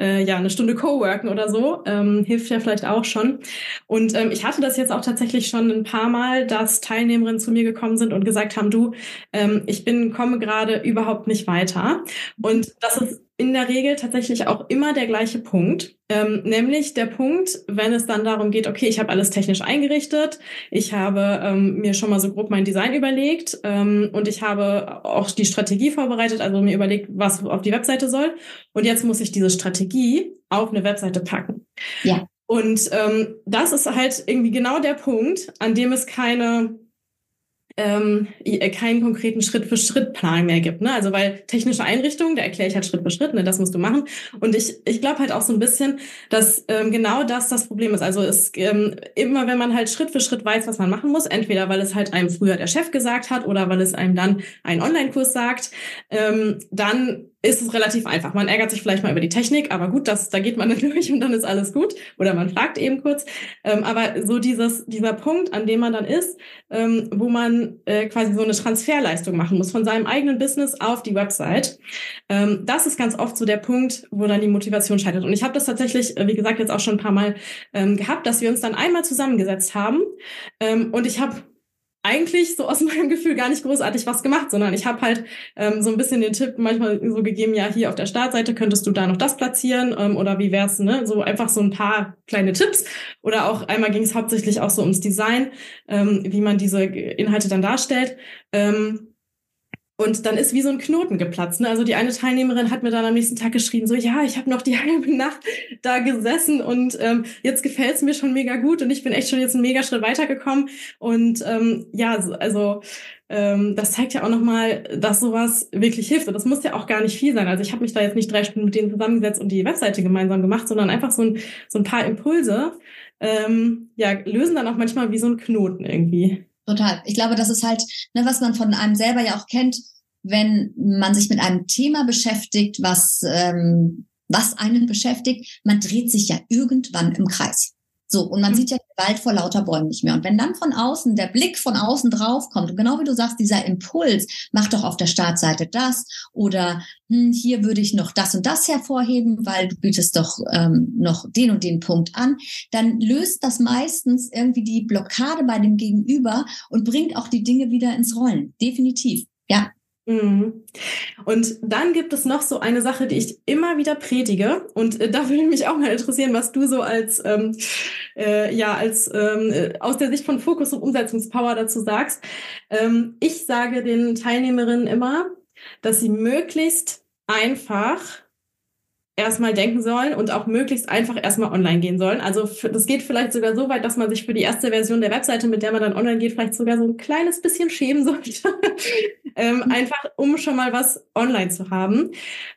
äh, ja, eine Stunde Co-worken oder so, ähm, hilft ja vielleicht auch schon. Und ähm, ich hatte das jetzt auch tatsächlich schon ein paar Mal, dass Teilnehmerinnen zu mir gekommen sind und gesagt haben, du, ähm, ich bin, komme gerade überhaupt nicht weiter. Und das ist in der Regel tatsächlich auch immer der gleiche Punkt, ähm, nämlich der Punkt, wenn es dann darum geht, okay, ich habe alles technisch eingerichtet, ich habe ähm, mir schon mal so grob mein Design überlegt ähm, und ich habe auch die Strategie vorbereitet, also mir überlegt, was auf die Webseite soll. Und jetzt muss ich diese Strategie auf eine Webseite packen. Ja. Und ähm, das ist halt irgendwie genau der Punkt, an dem es keine ähm, keinen konkreten Schritt-für-Schritt-Plan mehr gibt. Ne? Also weil technische Einrichtungen, da erkläre ich halt Schritt für Schritt, ne, das musst du machen. Und ich, ich glaube halt auch so ein bisschen, dass ähm, genau das das Problem ist. Also es ähm, immer, wenn man halt Schritt für Schritt weiß, was man machen muss, entweder weil es halt einem früher der Chef gesagt hat oder weil es einem dann ein Online-Kurs sagt, ähm, dann ist es relativ einfach. Man ärgert sich vielleicht mal über die Technik, aber gut, das, da geht man dann durch und dann ist alles gut. Oder man fragt eben kurz. Ähm, aber so dieses, dieser Punkt, an dem man dann ist, ähm, wo man äh, quasi so eine Transferleistung machen muss von seinem eigenen Business auf die Website, ähm, das ist ganz oft so der Punkt, wo dann die Motivation scheitert. Und ich habe das tatsächlich, äh, wie gesagt, jetzt auch schon ein paar Mal ähm, gehabt, dass wir uns dann einmal zusammengesetzt haben ähm, und ich habe eigentlich so aus meinem Gefühl gar nicht großartig was gemacht, sondern ich habe halt ähm, so ein bisschen den Tipp manchmal so gegeben, ja, hier auf der Startseite könntest du da noch das platzieren ähm, oder wie wär's, ne? So einfach so ein paar kleine Tipps. Oder auch einmal ging es hauptsächlich auch so ums Design, ähm, wie man diese Inhalte dann darstellt. Ähm, und dann ist wie so ein Knoten geplatzt. Ne? Also die eine Teilnehmerin hat mir dann am nächsten Tag geschrieben, so ja, ich habe noch die halbe Nacht da gesessen und ähm, jetzt gefällt es mir schon mega gut und ich bin echt schon jetzt einen mega Schritt weitergekommen. Und ähm, ja, also ähm, das zeigt ja auch nochmal, dass sowas wirklich hilft. Und das muss ja auch gar nicht viel sein. Also ich habe mich da jetzt nicht drei Stunden mit denen zusammengesetzt und die Webseite gemeinsam gemacht, sondern einfach so ein, so ein paar Impulse, ähm, ja, lösen dann auch manchmal wie so ein Knoten irgendwie. Total. Ich glaube, das ist halt, ne, was man von einem selber ja auch kennt, wenn man sich mit einem Thema beschäftigt, was, ähm, was einen beschäftigt, man dreht sich ja irgendwann im Kreis. So, und man sieht ja den Wald vor lauter Bäumen nicht mehr. Und wenn dann von außen der Blick von außen drauf kommt, und genau wie du sagst, dieser Impuls, mach doch auf der Startseite das oder hm, hier würde ich noch das und das hervorheben, weil du bietest doch ähm, noch den und den Punkt an, dann löst das meistens irgendwie die Blockade bei dem Gegenüber und bringt auch die Dinge wieder ins Rollen. Definitiv. Ja. Mhm. Und dann gibt es noch so eine Sache, die ich immer wieder predige. Und äh, da würde mich auch mal interessieren, was du so als ähm, äh, ja als ähm, äh, aus der Sicht von Fokus und Umsetzungspower dazu sagst. Ähm, ich sage den Teilnehmerinnen immer, dass sie möglichst einfach erstmal denken sollen und auch möglichst einfach erstmal online gehen sollen. Also das geht vielleicht sogar so weit, dass man sich für die erste Version der Webseite, mit der man dann online geht, vielleicht sogar so ein kleines bisschen schämen sollte. Ähm, einfach um schon mal was online zu haben.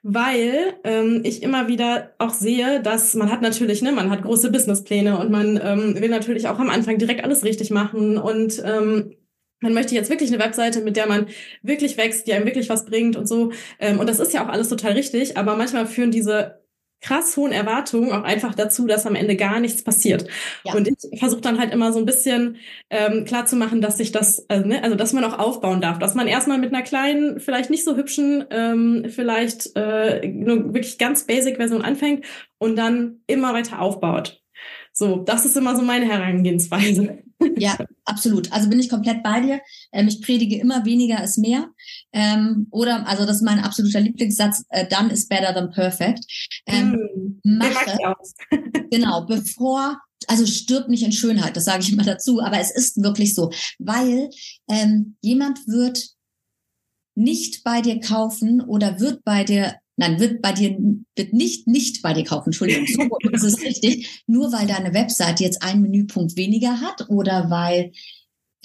Weil ähm, ich immer wieder auch sehe, dass man hat natürlich, ne, man hat große Businesspläne und man ähm, will natürlich auch am Anfang direkt alles richtig machen und ähm, man möchte jetzt wirklich eine Webseite, mit der man wirklich wächst, die einem wirklich was bringt und so. Ähm, und das ist ja auch alles total richtig, aber manchmal führen diese krass hohen Erwartungen auch einfach dazu, dass am Ende gar nichts passiert. Ja. Und ich versuche dann halt immer so ein bisschen ähm, klar zu machen, dass sich das, also, ne, also dass man auch aufbauen darf, dass man erstmal mit einer kleinen, vielleicht nicht so hübschen, ähm, vielleicht äh, nur wirklich ganz basic Version anfängt und dann immer weiter aufbaut. So, das ist immer so meine Herangehensweise. Ja, absolut. Also bin ich komplett bei dir. Ähm, ich predige immer weniger ist mehr. Ähm, oder, also das ist mein absoluter Lieblingssatz, äh, done is better than perfect. Ähm, mm, mache, genau, bevor also stirbt nicht in Schönheit, das sage ich immer dazu, aber es ist wirklich so, weil ähm, jemand wird nicht bei dir kaufen oder wird bei dir nein, wird bei dir, wird nicht, nicht bei dir kaufen, Entschuldigung, so ist es richtig, nur weil deine Webseite jetzt einen Menüpunkt weniger hat oder weil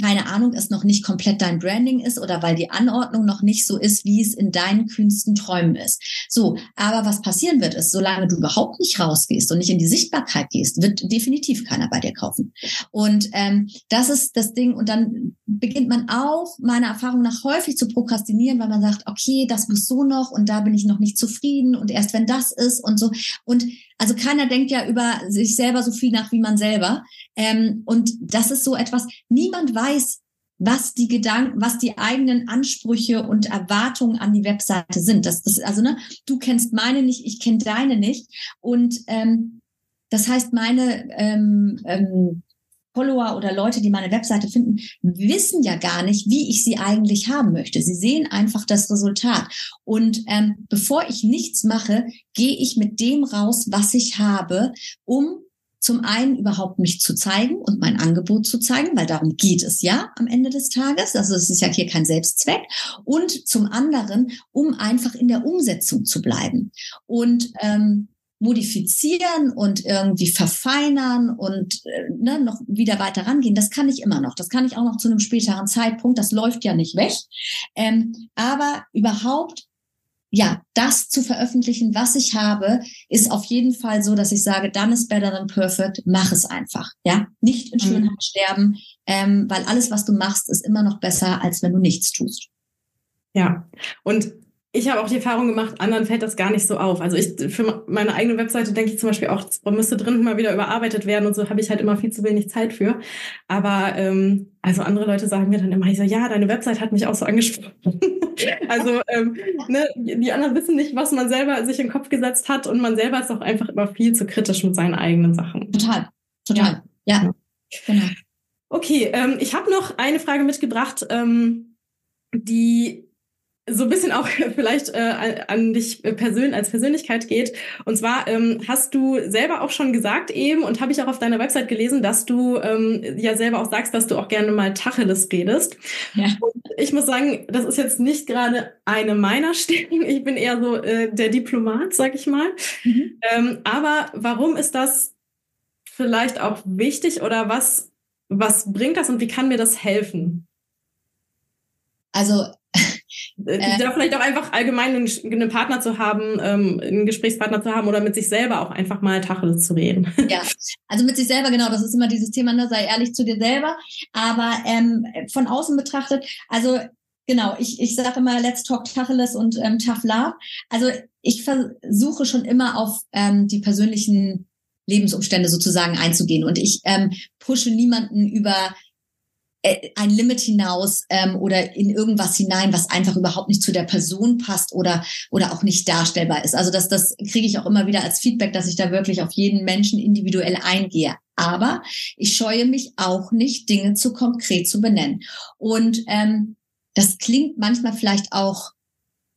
keine Ahnung, es noch nicht komplett dein Branding ist oder weil die Anordnung noch nicht so ist, wie es in deinen kühnsten Träumen ist. So, aber was passieren wird, ist, solange du überhaupt nicht rausgehst und nicht in die Sichtbarkeit gehst, wird definitiv keiner bei dir kaufen. Und ähm, das ist das Ding. Und dann beginnt man auch, meiner Erfahrung nach, häufig zu prokrastinieren, weil man sagt, okay, das muss so noch und da bin ich noch nicht zufrieden und erst wenn das ist und so. Und also keiner denkt ja über sich selber so viel nach wie man selber. Ähm, und das ist so etwas, niemand weiß, was die Gedanken, was die eigenen Ansprüche und Erwartungen an die Webseite sind. Das ist also, ne, du kennst meine nicht, ich kenne deine nicht. Und ähm, das heißt, meine ähm, ähm, Follower oder Leute, die meine Webseite finden, wissen ja gar nicht, wie ich sie eigentlich haben möchte. Sie sehen einfach das Resultat. Und ähm, bevor ich nichts mache, gehe ich mit dem raus, was ich habe, um zum einen überhaupt mich zu zeigen und mein Angebot zu zeigen, weil darum geht es ja am Ende des Tages. Also es ist ja hier kein Selbstzweck. Und zum anderen, um einfach in der Umsetzung zu bleiben. Und ähm, modifizieren und irgendwie verfeinern und äh, ne, noch wieder weiter rangehen, das kann ich immer noch. Das kann ich auch noch zu einem späteren Zeitpunkt. Das läuft ja nicht weg. Ähm, aber überhaupt ja, das zu veröffentlichen, was ich habe, ist auf jeden Fall so, dass ich sage, dann ist better than perfect, mach es einfach. Ja, nicht in mhm. Schönheit mhm. sterben, ähm, weil alles, was du machst, ist immer noch besser, als wenn du nichts tust. Ja, und ich habe auch die Erfahrung gemacht, anderen fällt das gar nicht so auf. Also ich für meine eigene Webseite denke ich zum Beispiel auch, müsste drin mal wieder überarbeitet werden und so habe ich halt immer viel zu wenig Zeit für. Aber ähm, also andere Leute sagen mir dann immer, ich so, ja, deine Webseite hat mich auch so angesprochen. also ähm, ne, die anderen wissen nicht, was man selber sich in den Kopf gesetzt hat und man selber ist auch einfach immer viel zu kritisch mit seinen eigenen Sachen. Total, total, ja. ja. Genau. Okay, ähm, ich habe noch eine Frage mitgebracht, ähm, die so ein bisschen auch vielleicht äh, an dich persönlich als Persönlichkeit geht. Und zwar ähm, hast du selber auch schon gesagt eben und habe ich auch auf deiner Website gelesen, dass du ähm, ja selber auch sagst, dass du auch gerne mal Tacheles redest. Ja. Und ich muss sagen, das ist jetzt nicht gerade eine meiner Stärken. Ich bin eher so äh, der Diplomat, sag ich mal. Mhm. Ähm, aber warum ist das vielleicht auch wichtig oder was was bringt das und wie kann mir das helfen? Also äh, äh, da vielleicht auch einfach allgemein einen, einen Partner zu haben, ähm, einen Gesprächspartner zu haben oder mit sich selber auch einfach mal Tacheles zu reden. Ja, also mit sich selber, genau, das ist immer dieses Thema, ne, sei ehrlich zu dir selber. Aber ähm, von außen betrachtet, also genau, ich, ich sage immer, let's talk Tacheles und ähm, tough love. Also ich versuche schon immer auf ähm, die persönlichen Lebensumstände sozusagen einzugehen und ich ähm, pushe niemanden über ein Limit hinaus ähm, oder in irgendwas hinein, was einfach überhaupt nicht zu der Person passt oder oder auch nicht darstellbar ist. Also das das kriege ich auch immer wieder als Feedback, dass ich da wirklich auf jeden Menschen individuell eingehe. Aber ich scheue mich auch nicht, Dinge zu konkret zu benennen. Und ähm, das klingt manchmal vielleicht auch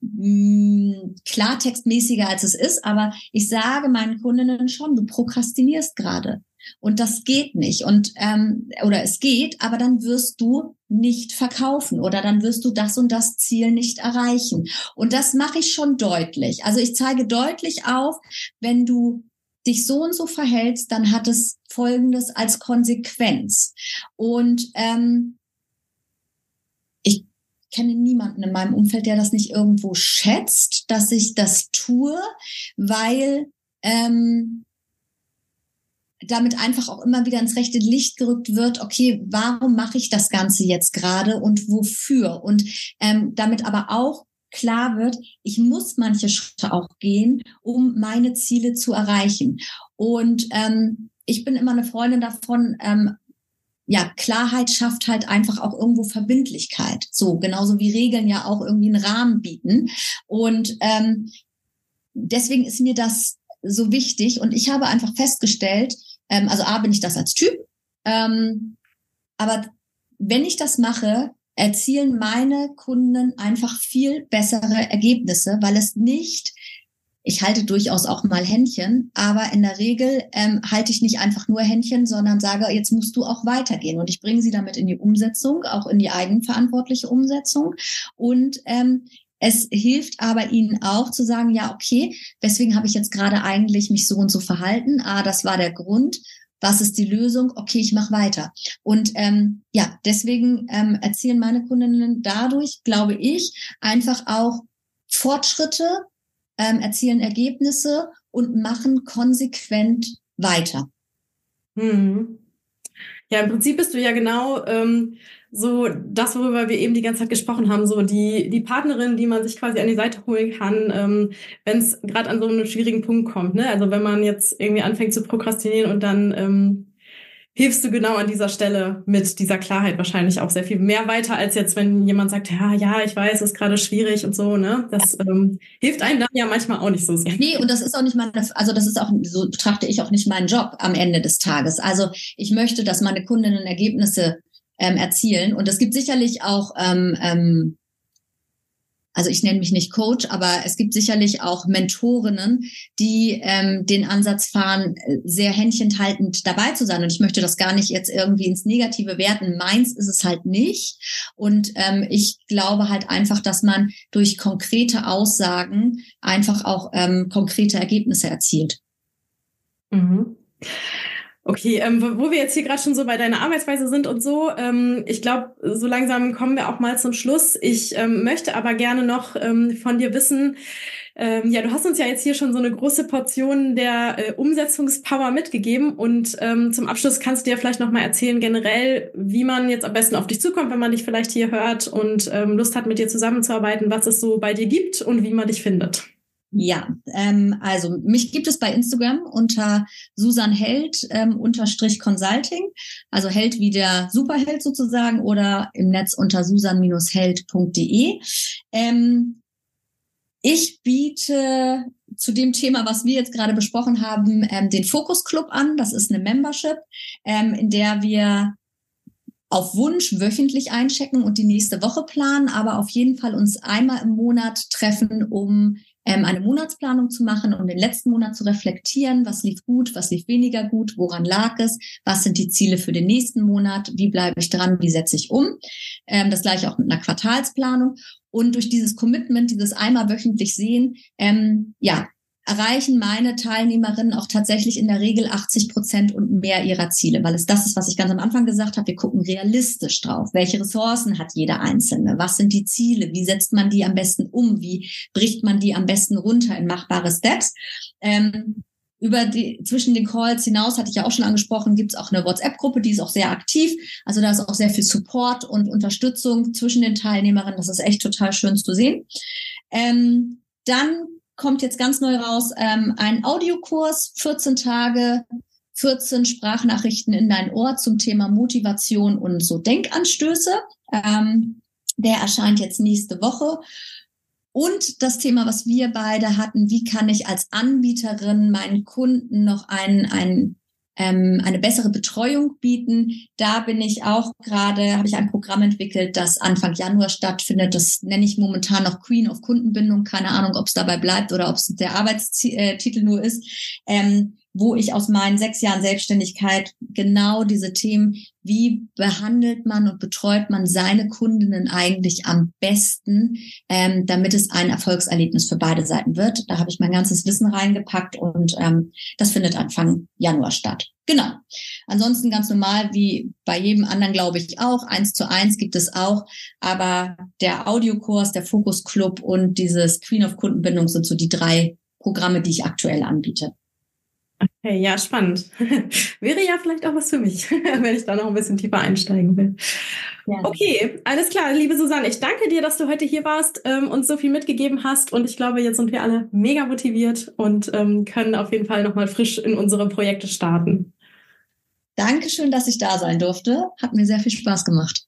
mh, mm, klartextmäßiger als es ist, aber ich sage meinen Kundinnen schon, du prokrastinierst gerade. Und das geht nicht. Und ähm, oder es geht, aber dann wirst du nicht verkaufen oder dann wirst du das und das Ziel nicht erreichen. Und das mache ich schon deutlich. Also ich zeige deutlich auf, wenn du dich so und so verhältst, dann hat es Folgendes als Konsequenz. Und ähm, ich kenne niemanden in meinem Umfeld, der das nicht irgendwo schätzt, dass ich das tue, weil ähm, damit einfach auch immer wieder ins rechte Licht gerückt wird, okay, warum mache ich das Ganze jetzt gerade und wofür? Und ähm, damit aber auch klar wird, ich muss manche Schritte auch gehen, um meine Ziele zu erreichen. Und ähm, ich bin immer eine Freundin davon, ähm, ja, Klarheit schafft halt einfach auch irgendwo Verbindlichkeit. So, genauso wie Regeln ja auch irgendwie einen Rahmen bieten. Und ähm, deswegen ist mir das so wichtig. Und ich habe einfach festgestellt, ähm, also A, bin ich das als Typ. Ähm, aber wenn ich das mache, erzielen meine Kunden einfach viel bessere Ergebnisse, weil es nicht, ich halte durchaus auch mal Händchen, aber in der Regel ähm, halte ich nicht einfach nur Händchen, sondern sage, jetzt musst du auch weitergehen. Und ich bringe sie damit in die Umsetzung, auch in die eigenverantwortliche Umsetzung. Und ähm, Es hilft aber ihnen auch zu sagen, ja, okay, weswegen habe ich jetzt gerade eigentlich mich so und so verhalten? Ah, das war der Grund. Was ist die Lösung? Okay, ich mache weiter. Und ähm, ja, deswegen ähm, erzielen meine Kundinnen dadurch, glaube ich, einfach auch Fortschritte, ähm, erzielen Ergebnisse und machen konsequent weiter. Hm. Ja, im Prinzip bist du ja genau ähm, so das, worüber wir eben die ganze Zeit gesprochen haben, so die, die Partnerin, die man sich quasi an die Seite holen kann, ähm, wenn es gerade an so einen schwierigen Punkt kommt. Ne? Also wenn man jetzt irgendwie anfängt zu prokrastinieren und dann ähm, hilfst du genau an dieser Stelle mit dieser Klarheit wahrscheinlich auch sehr viel mehr weiter, als jetzt, wenn jemand sagt, ja, ja, ich weiß, ist gerade schwierig und so, ne? Das ähm, hilft einem dann ja manchmal auch nicht so sehr. Nee, und das ist auch nicht meine, also das ist auch, so betrachte ich auch nicht meinen Job am Ende des Tages. Also ich möchte, dass meine Kundinnen Ergebnisse ähm, erzielen. Und es gibt sicherlich auch, ähm, ähm, also ich nenne mich nicht Coach, aber es gibt sicherlich auch Mentorinnen, die ähm, den Ansatz fahren, sehr händchenhaltend dabei zu sein. Und ich möchte das gar nicht jetzt irgendwie ins Negative werten. Meins ist es halt nicht. Und ähm, ich glaube halt einfach, dass man durch konkrete Aussagen einfach auch ähm, konkrete Ergebnisse erzielt. Mhm. Okay, ähm, wo wir jetzt hier gerade schon so bei deiner Arbeitsweise sind und so, ähm, ich glaube, so langsam kommen wir auch mal zum Schluss. Ich ähm, möchte aber gerne noch ähm, von dir wissen, ähm, ja, du hast uns ja jetzt hier schon so eine große Portion der äh, Umsetzungspower mitgegeben und ähm, zum Abschluss kannst du dir vielleicht noch mal erzählen generell, wie man jetzt am besten auf dich zukommt, wenn man dich vielleicht hier hört und ähm, Lust hat, mit dir zusammenzuarbeiten, was es so bei dir gibt und wie man dich findet. Ja, ähm, also mich gibt es bei Instagram unter Susan Held ähm, unterstrich Consulting, also Held wie der Superheld sozusagen oder im Netz unter susan-held.de. Ähm, ich biete zu dem Thema, was wir jetzt gerade besprochen haben, ähm, den Fokus Club an. Das ist eine Membership, ähm, in der wir auf Wunsch wöchentlich einchecken und die nächste Woche planen, aber auf jeden Fall uns einmal im Monat treffen, um ähm, eine Monatsplanung zu machen und den letzten Monat zu reflektieren, was lief gut, was lief weniger gut, woran lag es, was sind die Ziele für den nächsten Monat, wie bleibe ich dran, wie setze ich um. Ähm, das gleiche auch mit einer Quartalsplanung. Und durch dieses Commitment, dieses einmal wöchentlich sehen, ähm, ja, erreichen meine Teilnehmerinnen auch tatsächlich in der Regel 80 Prozent und mehr ihrer Ziele, weil es das ist, was ich ganz am Anfang gesagt habe. Wir gucken realistisch drauf. Welche Ressourcen hat jeder Einzelne? Was sind die Ziele? Wie setzt man die am besten um? Wie bricht man die am besten runter in machbare Steps? Ähm, über die, zwischen den Calls hinaus, hatte ich ja auch schon angesprochen, gibt es auch eine WhatsApp-Gruppe, die ist auch sehr aktiv. Also da ist auch sehr viel Support und Unterstützung zwischen den Teilnehmerinnen. Das ist echt total schön zu sehen. Ähm, dann kommt jetzt ganz neu raus ähm, ein Audiokurs, 14 Tage, 14 Sprachnachrichten in dein Ohr zum Thema Motivation und so Denkanstöße. Ähm, der erscheint jetzt nächste Woche. Und das Thema, was wir beide hatten, wie kann ich als Anbieterin meinen Kunden noch einen, einen ähm, eine bessere Betreuung bieten. Da bin ich auch gerade, habe ich ein Programm entwickelt, das Anfang Januar stattfindet. Das nenne ich momentan noch Queen of Kundenbindung. Keine Ahnung, ob es dabei bleibt oder ob es der Arbeitstitel nur ist. Ähm, wo ich aus meinen sechs Jahren Selbstständigkeit genau diese Themen, wie behandelt man und betreut man seine Kundinnen eigentlich am besten, ähm, damit es ein Erfolgserlebnis für beide Seiten wird. Da habe ich mein ganzes Wissen reingepackt und ähm, das findet Anfang Januar statt. Genau. Ansonsten ganz normal wie bei jedem anderen, glaube ich auch. Eins zu eins gibt es auch. Aber der Audiokurs, der Fokus Club und dieses Queen of Kundenbindung sind so die drei Programme, die ich aktuell anbiete. Okay, ja, spannend. Wäre ja vielleicht auch was für mich, wenn ich da noch ein bisschen tiefer einsteigen will. Ja. Okay, alles klar, liebe Susanne, ich danke dir, dass du heute hier warst ähm, und so viel mitgegeben hast. Und ich glaube, jetzt sind wir alle mega motiviert und ähm, können auf jeden Fall nochmal frisch in unsere Projekte starten. Dankeschön, dass ich da sein durfte. Hat mir sehr viel Spaß gemacht.